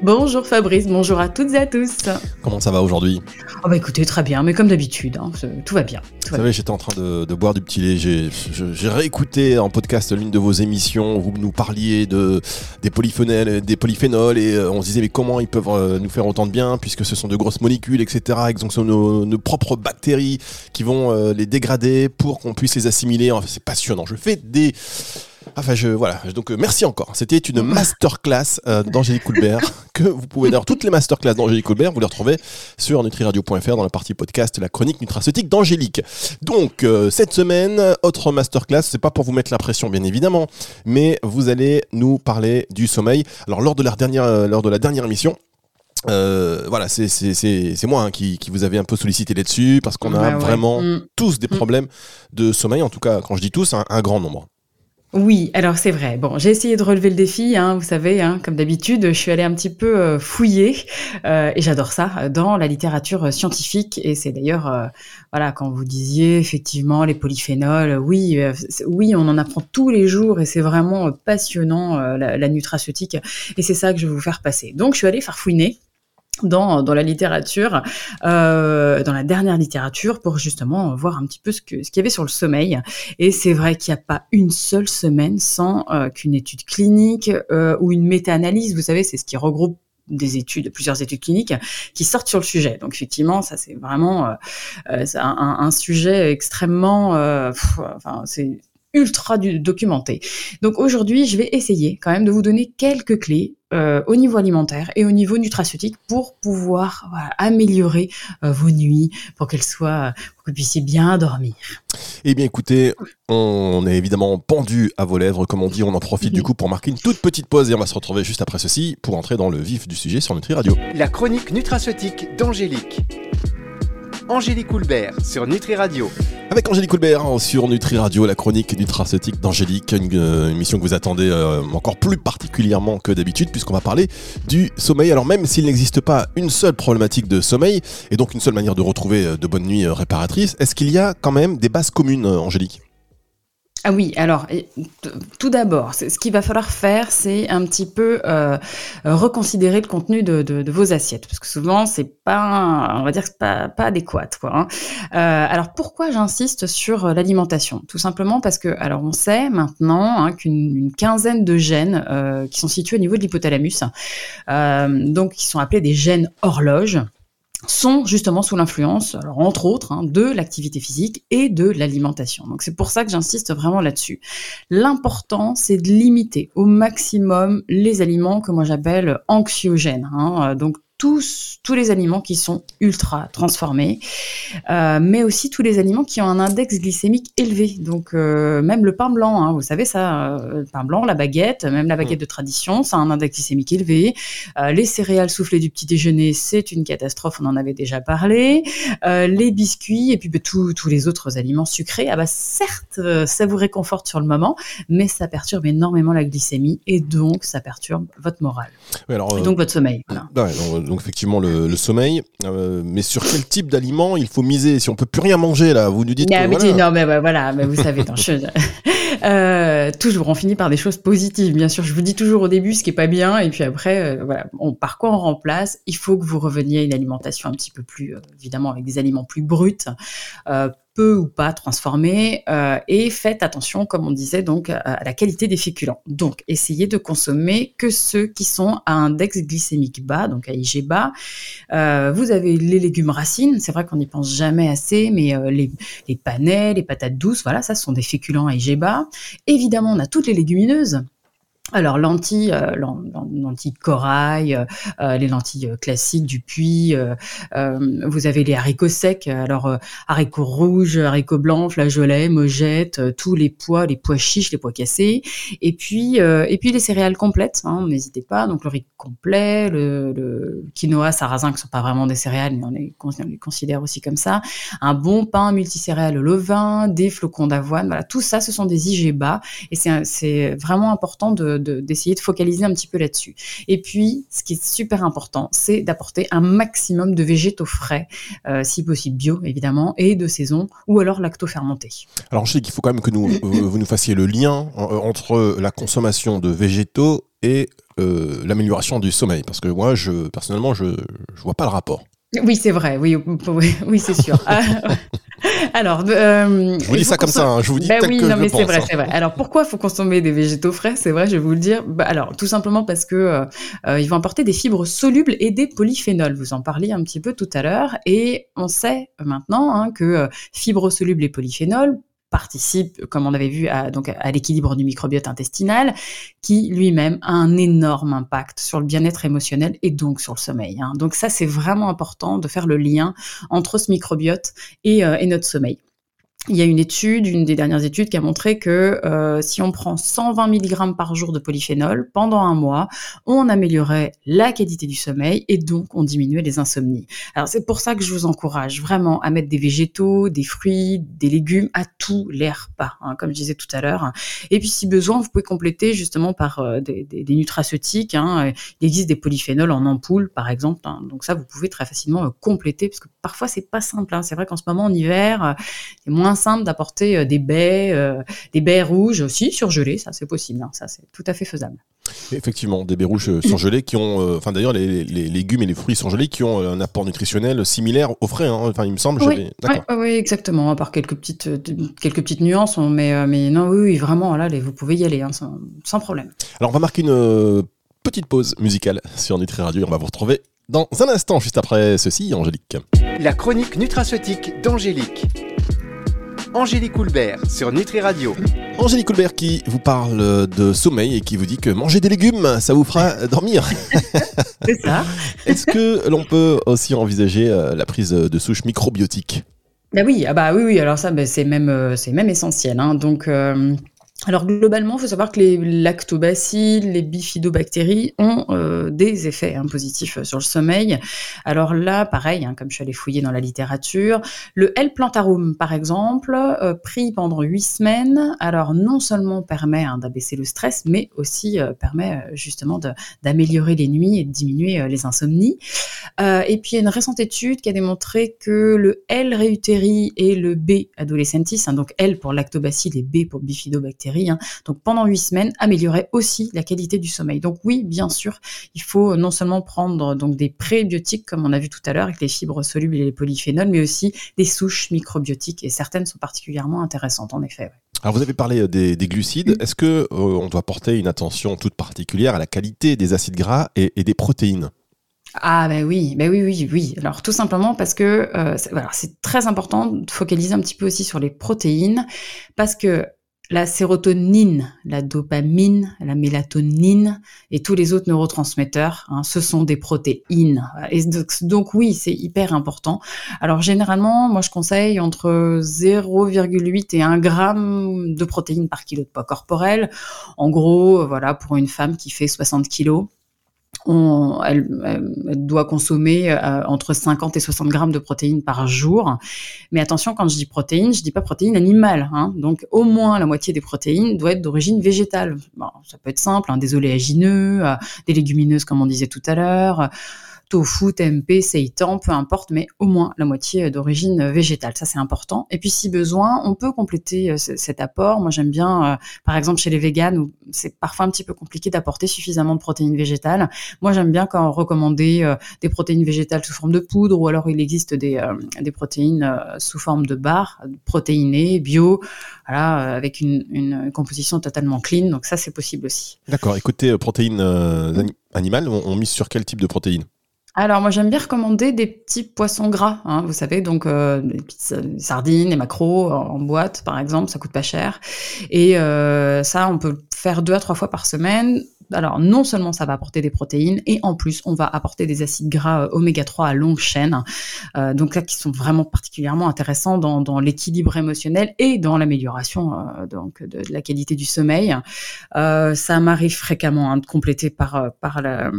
Bonjour Fabrice, bonjour à toutes et à tous. Comment ça va aujourd'hui? Oh bah écoutez, très bien, mais comme d'habitude, hein, tout va bien. Vous savez, j'étais en train de, boire du petit lait, j'ai réécouté en podcast l'une de vos émissions, où vous nous parliez de, des, polyphénols, des polyphénols et euh, on se disait mais comment ils peuvent euh, nous faire autant de bien puisque ce sont de grosses molécules, etc. Et donc ce sont nos, nos propres bactéries qui vont euh, les dégrader pour qu'on puisse les assimiler. Enfin, c'est passionnant. Je fais des Enfin, je, voilà. Donc, euh, merci encore. C'était une masterclass euh, d'Angélique Coulbert que vous pouvez d'ailleurs toutes les masterclass d'Angélique Coulbert, vous les retrouvez sur nutriradio.fr dans la partie podcast la chronique nutraceutique d'Angélique. Donc, euh, cette semaine, autre masterclass. C'est pas pour vous mettre la pression, bien évidemment, mais vous allez nous parler du sommeil. Alors, lors de la dernière, lors de la dernière émission, voilà, c'est moi hein, qui, qui, vous avez un peu sollicité là-dessus parce qu'on a vraiment mm. tous des mm. problèmes de sommeil. En tout cas, quand je dis tous, un grand nombre. Oui, alors c'est vrai. Bon, j'ai essayé de relever le défi, hein, vous savez, hein, comme d'habitude, je suis allée un petit peu euh, fouiller, euh, et j'adore ça, dans la littérature scientifique. Et c'est d'ailleurs, euh, voilà, quand vous disiez effectivement les polyphénols, oui, oui, on en apprend tous les jours, et c'est vraiment passionnant la, la, nutraceutique, et c'est ça que je vais vous faire passer. Donc, je suis allée farfouiner dans, la littérature, euh, dans la dernière littérature, pour justement voir un petit peu ce qu'il y avait sur le sommeil. Et c'est vrai qu'il n'y a pas une seule semaine sans euh, qu'une étude clinique euh, ou une méta-analyse, vous savez, c'est ce qui regroupe des études, plusieurs études cliniques qui sortent sur le sujet. Donc effectivement, ça c'est vraiment un, sujet extrêmement, enfin c'est ultra documenté. Donc aujourd'hui, je vais essayer quand même de vous donner quelques clés euh, au niveau alimentaire et au niveau nutraceutique pour pouvoir améliorer euh, vos nuits, pour qu'elles soient, pour que vous puissiez bien dormir. Eh bien écoutez, on est évidemment pendu à vos lèvres, comme on dit, on en profite du coup pour marquer une toute petite pause et on va se retrouver juste après ceci pour entrer dans le vif du sujet sur Nutri Radio. La chronique nutraceutique d'Angélique. Angélique Houlbert sur Nutri Radio. Avec Angélique Coulbert hein, sur Nutri Radio, la chronique nutraceutique d'Angélique, une, euh, émission que vous attendez euh, encore plus particulièrement que d'habitude puisqu'on va parler du sommeil. Alors même s'il n'existe pas une seule problématique de sommeil et donc une seule manière de retrouver euh, de bonnes nuits réparatrices, est-ce qu'il y a quand même des bases communes, Angélique? Ah oui, alors tout d'abord, ce qu'il va falloir faire, c'est un petit peu euh, reconsidérer le contenu de, vos assiettes, parce que souvent c'est pas, on va dire pas, pas adéquat. Quoi, hein. euh, alors pourquoi j'insiste sur l'alimentation? Tout simplement parce que, alors on sait maintenant hein, qu'une quinzaine de gènes euh, qui sont situés au niveau de l'hypothalamus, donc qui sont appelés des gènes horloges sont justement sous l'influence, entre autres, hein, de l'activité physique et de l'alimentation. Donc c'est pour ça que j'insiste vraiment là-dessus. L'important, c'est de limiter au maximum les aliments que moi j'appelle anxiogènes. Hein. Tous, tous les aliments qui sont ultra transformés, euh, mais aussi tous les aliments qui ont un index glycémique élevé. Donc euh, même le pain blanc, hein, vous savez ça, euh, le pain blanc, la baguette, même la baguette mm. de tradition, ça a un index glycémique élevé. les céréales soufflées du petit déjeuner, c'est une catastrophe, on en avait déjà parlé. les biscuits et puis bah, tous les autres aliments sucrés, ah bah certes, ça vous réconforte sur le moment, mais ça perturbe énormément la glycémie et donc ça perturbe votre morale. et donc votre sommeil. Voilà donc effectivement le, sommeil. Euh, mais sur quel type d'aliments il faut miser Si on peut plus rien manger là, vous nous dites. Non, mais, non, mais voilà, mais vous savez, euh, toujours, on finit par des choses positives. Bien sûr, je vous dis toujours au début ce qui est pas bien, et puis après, euh, voilà, on, par quoi on remplace? Il faut que vous reveniez à une alimentation un petit peu plus, évidemment, avec des aliments plus bruts peu ou pas transformés euh, et faites attention, comme on disait, donc à la qualité des féculents. Donc, essayez de consommer que ceux qui sont à index glycémique bas, donc à IG bas. Euh, vous avez les légumes racines, c'est vrai qu'on n'y pense jamais assez, mais euh, les, les panais, les patates douces, voilà, ça sont des féculents à IG bas. Évidemment, on a toutes les légumineuses. Alors lentilles, euh, lentilles corail, euh, euh, les lentilles classiques du puits. vous avez les haricots secs. Alors haricots rouges, haricots blancs, flageolets, mojettes, tous les pois, les pois chiches, les pois cassés. Et puis et puis les céréales complètes. Hein, N'hésitez pas. Donc le riz complet, le, quinoa, sarrasin, qui sont pas vraiment des céréales, mais on les, on les considère aussi comme ça. Un bon pain multicéréal au levain, des flocons d'avoine. Voilà, tout ça, ce sont des IG bas. Et c'est vraiment important de d'essayer de, focaliser un petit peu là-dessus. Et puis, ce qui est super important, c'est d'apporter un maximum de végétaux frais, euh, si possible bio évidemment, et de saison, ou alors lacto-fermentés. Alors je sais qu'il faut quand même que nous, euh, vous nous fassiez le lien euh, entre la consommation de végétaux et l'amélioration du sommeil, parce que moi, je, personnellement, je ne vois pas le rapport. Oui, c'est vrai. Oui, oui, c'est sûr. Ah, alors, euh, je vous dis ça comme ça. Hein, je vous dis ben tel oui, que non, je mais pense. c'est vrai, c'est vrai. Alors, pourquoi faut consommer des végétaux frais? C'est vrai, je vais vous le dire. Bah, alors, tout simplement parce que euh, euh, ils vont apporter des fibres solubles et des polyphénols. Vous en parliez un petit peu tout à l'heure, et on sait maintenant hein, que fibres solubles et polyphénols participe, comme on avait vu, à, donc à l'équilibre du microbiote intestinal, qui lui-même a un énorme impact sur le bien-être émotionnel et donc sur le sommeil. Hein. Donc ça, c'est vraiment important de faire le lien entre ce microbiote et, euh, et notre sommeil. Il y a une étude, une des dernières études, qui a montré que euh, si on prend 120 mg par jour de polyphénol pendant un mois, on améliorait la qualité du sommeil et donc on diminuait les insomnies. Alors c'est pour ça que je vous encourage vraiment à mettre des végétaux, des fruits, des légumes à tous les repas, hein, comme je disais tout à l'heure. Et puis si besoin, vous pouvez compléter justement par euh, des, des, des, nutraceutiques. Hein. Il existe des polyphénols en ampoule, par exemple. Hein. Donc ça, vous pouvez très facilement euh, compléter, parce que parfois c'est pas simple. Hein. C'est vrai qu'en ce moment en hiver, c'est moins simple d'apporter euh, des baies, euh, des baies rouges aussi surgelées, ça c'est possible, hein, ça c'est tout à fait faisable. Effectivement, des baies rouges euh, surgelées qui ont, enfin d'ailleurs les, les, légumes et les fruits surgelés qui ont un apport nutritionnel similaire au frais, hein. enfin il me semble. Oui, oui, exactement, à part quelques petites, quelques petites nuances, mais, mais non, oui, vraiment, là, vous pouvez y aller hein, sans, sans, problème. Alors on va marquer une petite pause musicale sur Nutri Radio et on va vous retrouver dans un instant, juste après ceci, Angélique. La chronique nutraceutique d'Angélique. Angélique Coulbert sur Nutri Radio. Angélique Coulbert qui vous parle de sommeil et qui vous dit que manger des légumes, ça vous fera dormir. C'est ça. Est-ce que l'on peut aussi envisager la prise de souches microbiotiques? Bah oui, ah bah oui, oui, alors ça, bah c'est même, c'est même essentiel. Hein. Donc, euh, alors globalement, il faut savoir que les lactobacilles, les bifidobactéries ont euh, des effets hein, positifs sur le sommeil. Alors là, pareil, hein, comme je suis allée fouiller dans la littérature, le L-plantarum, par exemple, euh, pris pendant huit semaines, alors non seulement permet hein, d'abaisser le stress, mais aussi euh, permet justement d'améliorer les nuits et de diminuer les insomnies. et puis il y a une récente étude qui a démontré que le L-reuteri et le B adolescentis, donc L pour lactobacilles et B pour bifidobactéries, Hein. Donc pendant huit semaines, améliorer aussi la qualité du sommeil. Donc oui, bien sûr, il faut non seulement prendre donc des prébiotiques comme on a vu tout à l'heure avec les fibres solubles et les polyphénols, mais aussi des souches microbiotiques et certaines sont particulièrement intéressantes en effet. Alors vous avez parlé euh, des, glucides. Est-ce que euh, on doit porter une attention toute particulière à la qualité des acides gras et, des protéines? Ah ben oui, ben oui, oui, oui. Alors tout simplement parce que euh, c'est très important de focaliser un petit peu aussi sur les protéines parce que la sérotonine, la dopamine, la mélatonine et tous les autres neurotransmetteurs, hein, ce sont des protéines. Et donc, oui, c'est hyper important. Alors généralement, moi je conseille entre 0,8 et 1 gramme de protéines par kilo de poids corporel. En gros, voilà, pour une femme qui fait 60 kilos, on, elle, doit consommer euh, entre 50 et 60 grammes de protéines par jour. Mais attention, quand je dis protéines, je dis pas protéines animales. Hein. Donc, au moins la moitié des protéines doit être d'origine végétale. Bon, ça peut être simple, hein, des oléagineux, euh, des légumineuses, comme on disait tout à l'heure tofu, tempeh, seitan, peu importe, mais au moins la moitié d'origine végétale. Ça, c'est important. Et puis, si besoin, on peut compléter euh, cet apport. Moi, j'aime bien, euh, par exemple, chez les véganes, où c'est parfois un petit peu compliqué d'apporter suffisamment de protéines végétales. Moi, j'aime bien quand euh, des protéines végétales sous forme de poudre, ou alors il existe des, des protéines sous forme de barres, protéinées, bio, voilà, avec une, une, composition totalement clean. Donc ça, c'est possible aussi. D'accord. Écoutez, protéines animales, on, on mise sur quel type de protéines? Alors moi j'aime bien recommander des petits poissons gras, hein, vous savez, donc euh, des petites sardines, des macros en boîte par exemple, ça coûte pas cher. Et euh, ça on peut faire deux à trois fois par semaine alors non seulement ça va apporter des protéines, et en plus on va apporter des acides gras euh, oméga 3 à longue chaîne, euh, donc là qui sont vraiment particulièrement intéressants dans, l'équilibre émotionnel et dans l'amélioration euh, donc de, la qualité du sommeil. Ça m'arrive fréquemment hein, de compléter par par, la,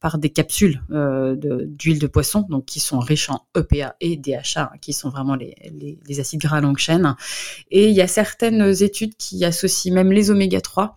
par des capsules d'huile de, poisson, donc qui sont riches en EPA et DHA, qui sont vraiment les, les, les, acides gras à longue chaîne. Et il y a certaines études qui associent même les oméga 3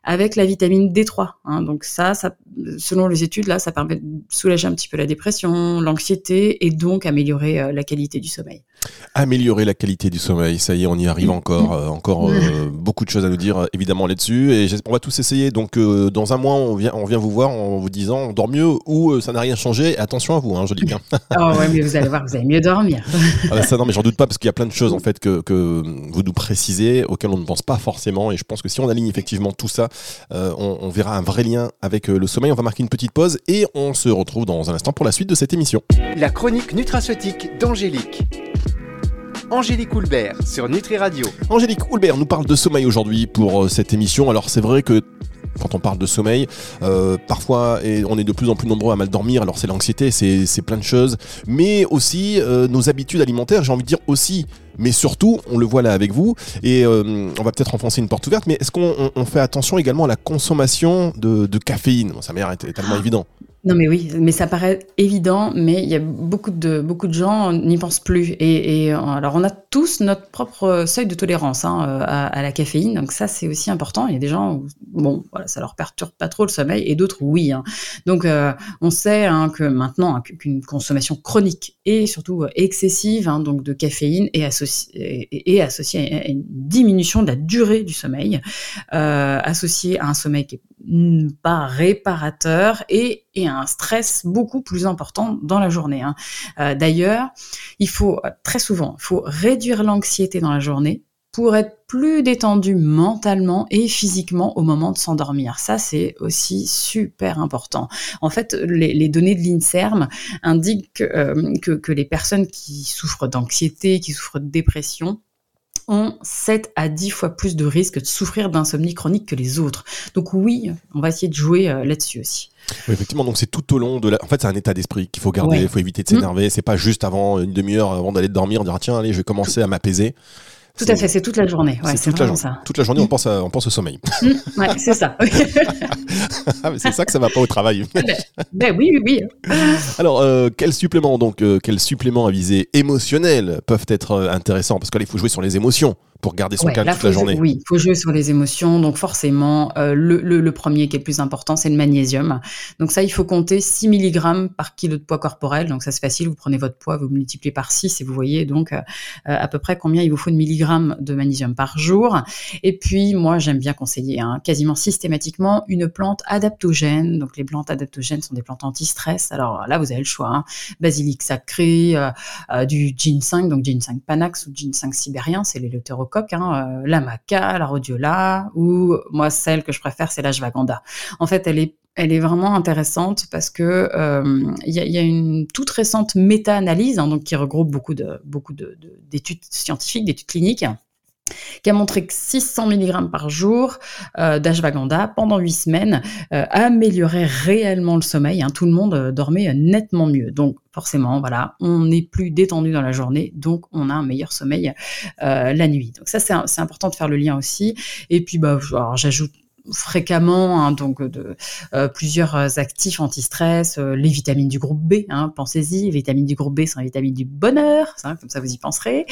avec la vitamine D3. Hein. Donc ça, ça, selon les études, là, ça permet de soulager un petit peu la dépression, l'anxiété et donc améliorer euh, la qualité du sommeil. Améliorer la qualité du sommeil, ça y est, on y arrive encore. Euh, encore euh, beaucoup de choses à nous dire évidemment là-dessus. Et on va tous essayer. Donc dans un mois, on vient, on vient vous voir en vous disant on dort mieux ou ça n'a rien changé. attention à vous, hein, je dis bien. oh ouais, mais vous allez voir, vous allez mieux dormir. ah bah ça non, mais j'en doute pas parce qu'il y a plein de choses en fait que, que vous nous précisez auxquelles on ne pense pas forcément. Et je pense que si on aligne effectivement tout ça, euh, on, verra un vrai lien avec euh, le sommeil. On va marquer une petite pause et on se retrouve dans un instant pour la suite de cette émission. La chronique nutraceutique d'Angélique. Angélique Houlbert sur Nutri Radio. Angélique Houlbert nous parle de sommeil aujourd'hui pour euh, cette émission. Alors c'est vrai que quand on parle de sommeil. parfois, et on est de plus en plus nombreux à mal dormir. Alors c'est l'anxiété, c'est plein de choses, mais aussi nos habitudes alimentaires. J'ai envie de dire aussi mais surtout, on le voit là avec vous, et euh, on va peut-être enfoncer une porte ouverte, mais est-ce qu'on fait attention également à la consommation de, caféine? Ça m'a l'air tellement évident. Non, mais oui, mais ça paraît évident, mais il y a beaucoup de, beaucoup de gens n'y pensent plus. Et, alors, on a tous notre propre seuil de tolérance hein, à, la caféine, donc ça, c'est aussi important. Il y a des gens, où, bon, voilà, ça leur perturbe pas trop le sommeil, et d'autres, oui. Hein. Donc, euh, on sait hein, que maintenant, qu'une consommation chronique et surtout excessive donc de caféine est associée, est, associée à une diminution de la durée du sommeil, euh, associée à un sommeil qui est pas réparateur et, et, un stress beaucoup plus important dans la journée. Hein. Euh, d'ailleurs, il faut très souvent, il faut réduire l'anxiété dans la journée pour être plus détendu mentalement et physiquement au moment de s'endormir. Ça, c'est aussi super important. En fait, les, données de l'INSERM indiquent euh, que, que les personnes qui souffrent d'anxiété, qui souffrent de dépression, ont 7 à 10 fois plus de risques de souffrir d'insomnie chronique que les autres. Donc oui, on va essayer de jouer euh, là-dessus aussi. effectivement, donc c'est tout au long de la. En fait, c'est un état d'esprit qu'il faut garder. Il faut éviter de s'énerver. C'est pas juste avant une demi-heure avant d'aller dormir, dire tiens, allez, je vais commencer à m'apaiser. Tout à fait, c'est toute la journée. c'est toute, la ça. toute la journée, on pense, on pense au sommeil. Mm, ouais, c'est ça. Ah, c'est ça que ça va pas au travail. ben, ben oui, oui, oui. Alors, euh, quels suppléments, donc, euh, quels suppléments à visée émotionnelle peuvent être euh, intéressants? Parce que là, il faut jouer sur les émotions pour garder son calme toute la journée. Oui, il faut jouer sur les émotions. Donc forcément, euh, le, le, premier qui est le plus important, c'est le magnésium. Donc ça, il faut compter 6 mg par kilo de poids corporel. Donc ça, c'est facile. Vous prenez votre poids, vous multipliez par 6 et vous voyez donc euh, à peu près combien il vous faut de milligrammes de magnésium par jour. Et puis, moi, j'aime bien conseiller hein, quasiment systématiquement une plante adaptogène. Donc les plantes adaptogènes sont des plantes anti-stress. Alors là, vous avez le choix. Hein. Basilic sacré, euh, du ginseng, donc ginseng panax ou ginseng sibérien, c'est les coque, hein, euh, la maca, la rhodiola, ou moi celle que je préfère c'est la. En fait, elle est elle est vraiment intéressante parce que euh, il y, a une toute récente méta-analyse hein, donc qui regroupe beaucoup d'études scientifiques, d'études cliniques qui a montré que 600 mg par jour euh, pendant 8 semaines euh, améliorait réellement le sommeil. Hein. Tout le monde euh, dormait nettement mieux. Donc forcément, voilà, on est plus détendu dans la journée, donc on a un meilleur sommeil la nuit. Donc ça, c'est important de faire le lien aussi. Et puis, bah, j'ajoute fréquemment hein, donc de euh, plusieurs actifs anti-stress, euh, les vitamines du groupe B, hein, pensez-y, les vitamines du groupe B sont les vitamines du bonheur, hein, comme ça vous y penserez.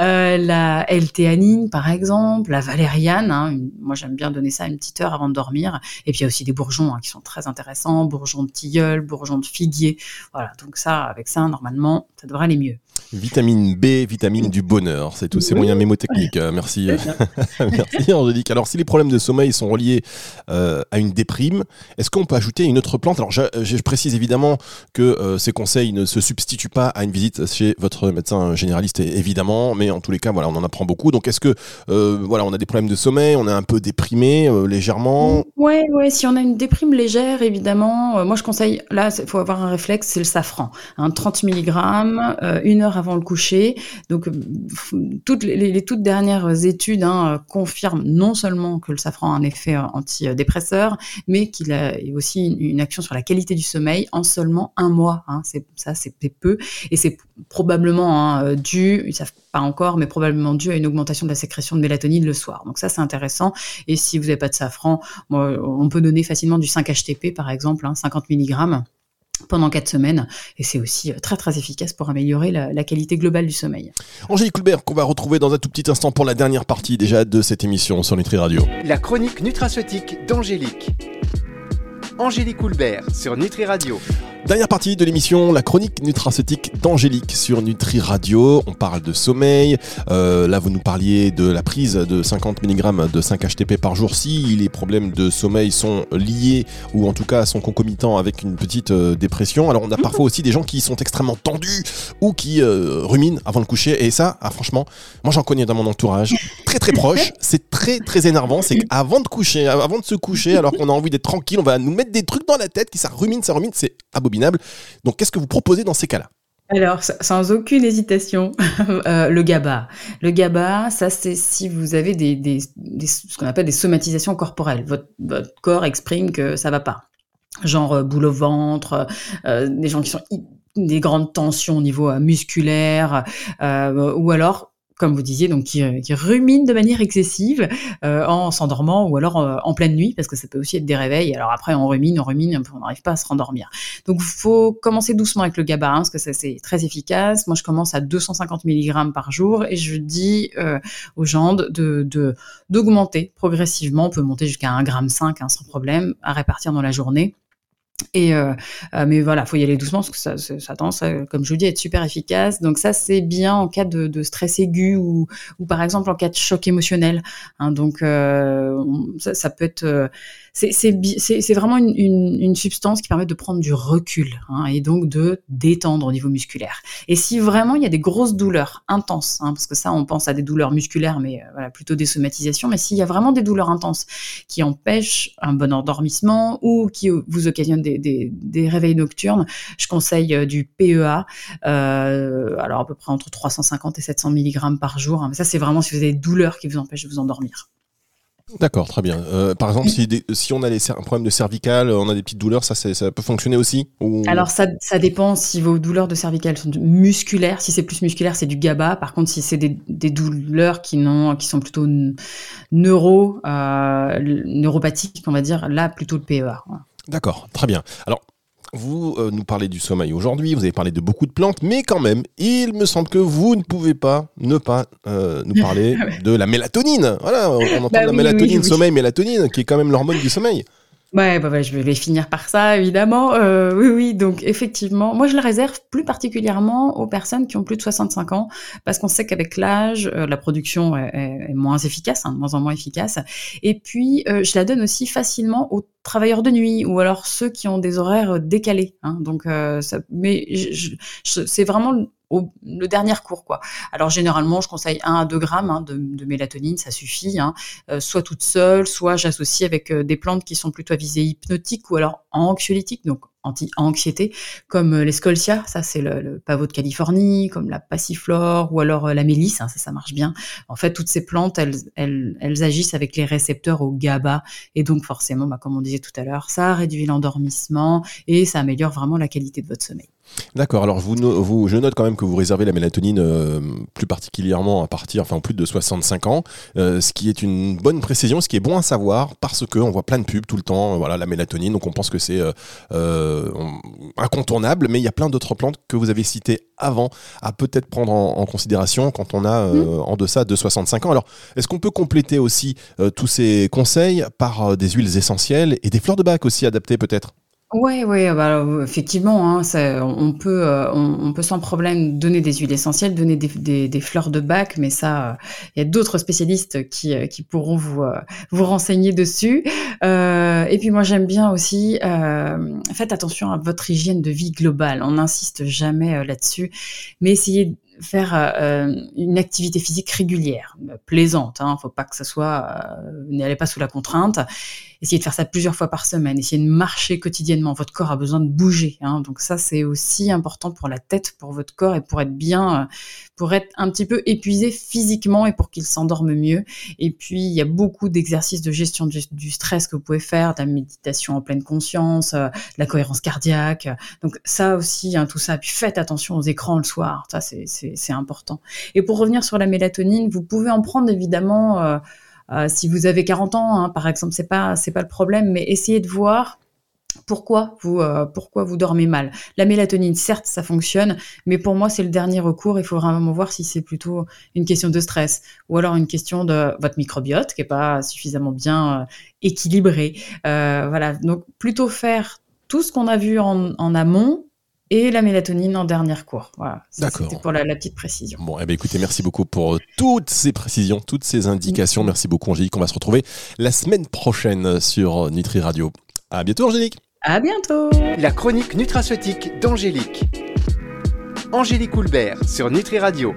Euh, la L-théanine par exemple, la valériane, hein, moi j'aime bien donner ça une petite heure avant de dormir. Et puis il y a aussi des bourgeons qui sont très intéressants, bourgeons de tilleul, bourgeons de figuier. Voilà, donc ça avec ça normalement ça devrait aller mieux. Vitamine B, vitamine du bonheur, c'est tous ces moyens mémotechniques. Euh, merci, merci Angélique. Alors, si les problèmes de sommeil sont reliés euh, à une déprime, est-ce qu'on peut ajouter une autre plante? Alors, je, précise évidemment que euh, ces conseils ne se substituent pas à une visite chez votre médecin généraliste, évidemment, mais en tous les cas, voilà, on en apprend beaucoup. Donc, est-ce que, voilà, on a des problèmes de sommeil, on est un peu déprimé légèrement? Ouais, ouais. Si on a une déprime légère, évidemment, moi je conseille. Là, il faut avoir un réflexe, c'est le safran, 30 mg, une heure avant le coucher. Donc, toutes les, toutes dernières études hein, confirment non seulement que le safran a un effet antidépresseur, mais qu'il a aussi une, action sur la qualité du sommeil en seulement un mois. Hein. C'est ça, c'est peu, et c'est probablement hein, dû, ils savent pas encore, mais probablement dû à une augmentation de la sécrétion de mélatonine le soir. Donc ça, c'est intéressant. Et si vous n'avez pas de safran, on peut donner facilement du 5-HTP par exemple, 50 mg pendant quatre semaines. Et c'est aussi euh, très très efficace pour améliorer la, qualité globale du sommeil. Angélique Coulbert, qu'on va retrouver dans un tout petit instant pour la dernière partie déjà de cette émission sur Nutri Radio. La chronique nutraceutique d'Angélique. Angélique Coulbert sur Nutri Radio. Dernière partie de l'émission, la chronique nutraceutique d'Angélique sur Nutri Radio. On parle de sommeil. Euh, là, vous nous parliez de la prise de 50 mg de 5 HTP par jour si les problèmes de sommeil sont liés ou en tout cas sont concomitants avec une petite euh, dépression. Alors, on a parfois aussi des gens qui sont extrêmement tendus ou qui euh, ruminent avant de coucher. Et ça, ah, franchement, moi j'en connais dans mon entourage très très proche. C'est très très énervant. C'est qu'avant de coucher, avant de se coucher, alors qu'on a envie d'être tranquille, on va nous mettre des trucs dans la tête qui ça rumine, ça rumine, c'est abominable. Donc qu'est-ce que vous proposez dans ces cas-là? Alors, sans aucune hésitation, euh, le GABA. Le GABA, ça c'est si vous avez des, ce qu'on appelle des somatisations corporelles. Votre, corps exprime que ça va pas. Genre euh, boule au ventre, euh, des gens qui sont des grandes tensions au niveau musculaire, ou alors comme vous disiez, donc qui, qui rumine de manière excessive euh, en s'endormant ou alors euh, en pleine nuit, parce que ça peut aussi être des réveils. Alors après, on rumine, on rumine, on n'arrive pas à se rendormir. Donc, il faut commencer doucement avec le GABA, hein, parce que ça c'est très efficace. Moi, je commence à 250 mg par jour et je dis euh, aux gens de d'augmenter progressivement. On peut monter jusqu'à 1,5 g hein, sans problème à répartir dans la journée. Et euh, euh, mais voilà, faut y aller doucement parce que ça, ça, tendance, comme je vous dis, à être super efficace. Donc ça, c'est bien en cas de, stress aigu ou, ou par exemple en cas de choc émotionnel. Hein, donc euh, ça, ça, peut être euh, c'est vraiment une, substance qui permet de prendre du recul hein, et donc de détendre au niveau musculaire. Et si vraiment il y a des grosses douleurs intenses, hein, parce que ça on pense à des douleurs musculaires, mais euh, voilà plutôt des somatisations, mais s'il y a vraiment des douleurs intenses qui empêchent un bon endormissement ou qui vous occasionnent des, des, des réveils nocturnes, je conseille euh, du PEA, euh, alors à peu près entre 350 et 700 mg par jour. Hein, mais ça c'est vraiment si vous avez des douleurs qui vous empêchent de vous endormir. D'accord, très bien. Euh, par exemple, si, si on a les, un problème de cervical, on a des petites douleurs, ça, ça peut fonctionner aussi Alors, ça, ça, dépend si vos douleurs de cervical sont musculaires. Si c'est plus musculaire, c'est du GABA. Par contre, si c'est des, des, douleurs qui, qui sont plutôt neuro, euh, neuropathiques, on va dire, là, plutôt le PEA. D'accord, très bien. Alors, vous euh, nous parlez du sommeil aujourd'hui, vous avez parlé de beaucoup de plantes, mais quand même, il me semble que vous ne pouvez pas ne pas euh, nous parler de la mélatonine. Voilà, on, entend bah la mélatonine, sommeil, mélatonine, qui est quand même l'hormone du sommeil. Ouais, bah, je vais finir par ça, évidemment. Euh, oui, oui, donc effectivement, moi je la réserve plus particulièrement aux personnes qui ont plus de 65 ans, parce qu'on sait qu'avec l'âge, euh, la production est, moins efficace, hein, de moins en moins efficace. Et puis, euh, je la donne aussi facilement aux travailleurs de nuit, ou alors ceux qui ont des horaires décalés. Hein, donc, ça, mais c'est vraiment le dernier cours quoi. Alors généralement je conseille 1 à 2 grammes hein, de, mélatonine, ça suffit, hein. euh, soit toute seule, soit j'associe avec euh, des plantes qui sont plutôt à visée hypnotique ou alors anxiolytique, donc anti-anxiété, comme euh, les scolcia, ça c'est le, pavot de Californie, comme la passiflore ou alors la mélisse, hein, ça ça marche bien. En fait toutes ces plantes elles, elles, elles agissent avec les récepteurs au GABA et donc forcément, bah, comme on disait tout à l'heure, ça réduit l'endormissement et ça améliore vraiment la qualité de votre sommeil. D'accord. Alors, vous, vous, je note quand même que vous réservez la mélatonine euh, plus particulièrement à partir, enfin, plus de 65 ans, euh, ce qui est une bonne précision, ce qui est bon à savoir parce que on voit plein de pubs tout le temps. Voilà, la mélatonine, donc on pense que c'est euh, incontournable, mais il y a plein d'autres plantes que vous avez citées avant à peut-être prendre en, considération quand on a mmh. en deçà de 65 ans. Alors, est-ce qu'on peut compléter aussi tous ces conseils par des huiles essentielles et des fleurs de bac aussi adaptées peut-être? Ouais, ouais, bah, effectivement, hein, on peut, euh, on, peut sans problème donner des huiles essentielles, donner des, fleurs de bac, mais ça, il y a d'autres spécialistes qui, euh, pourront vous, euh, vous renseigner dessus. et puis moi, j'aime bien aussi, faites attention à votre hygiène de vie globale. On n'insiste jamais là-dessus, mais essayez faire euh, une activité physique régulière, plaisante. Hein, faut pas que ça soit, euh, n'allez pas sous la contrainte. Essayez de faire ça plusieurs fois par semaine. Essayez de marcher quotidiennement. Votre corps a besoin de bouger. Hein, donc ça, c'est aussi important pour la tête, pour votre corps et pour être bien, euh, pour être un petit peu épuisé physiquement et pour qu'il s'endorme mieux. Et puis il y a beaucoup d'exercices de gestion du, stress que vous pouvez faire, de la méditation en pleine conscience, euh, la cohérence cardiaque. Donc ça aussi, hein, tout ça. Puis faites attention aux écrans le soir. Ça c'est c'est important. Et pour revenir sur la mélatonine, vous pouvez en prendre évidemment euh, euh, si vous avez 40 ans, hein, par exemple, c'est pas c'est pas le problème, mais essayez de voir pourquoi vous, euh, pourquoi vous dormez mal. La mélatonine, certes, ça fonctionne, mais pour moi, c'est le dernier recours. Il faut vraiment voir si c'est plutôt une question de stress ou alors une question de votre microbiote qui est pas suffisamment bien euh, équilibré. Euh, voilà, donc plutôt faire tout ce qu'on a vu en, en amont et la mélatonine en dernière cours. Voilà, D'accord. C'était pour la, la, petite précision. Bon, eh bien, écoutez, merci beaucoup pour toutes ces précisions, toutes ces indications. Merci beaucoup, Angélique. On va se retrouver la semaine prochaine sur Nutri Radio. À bientôt, Angélique. À bientôt. La chronique nutraceutique d'Angélique. Angélique Houlbert sur Nutri Radio.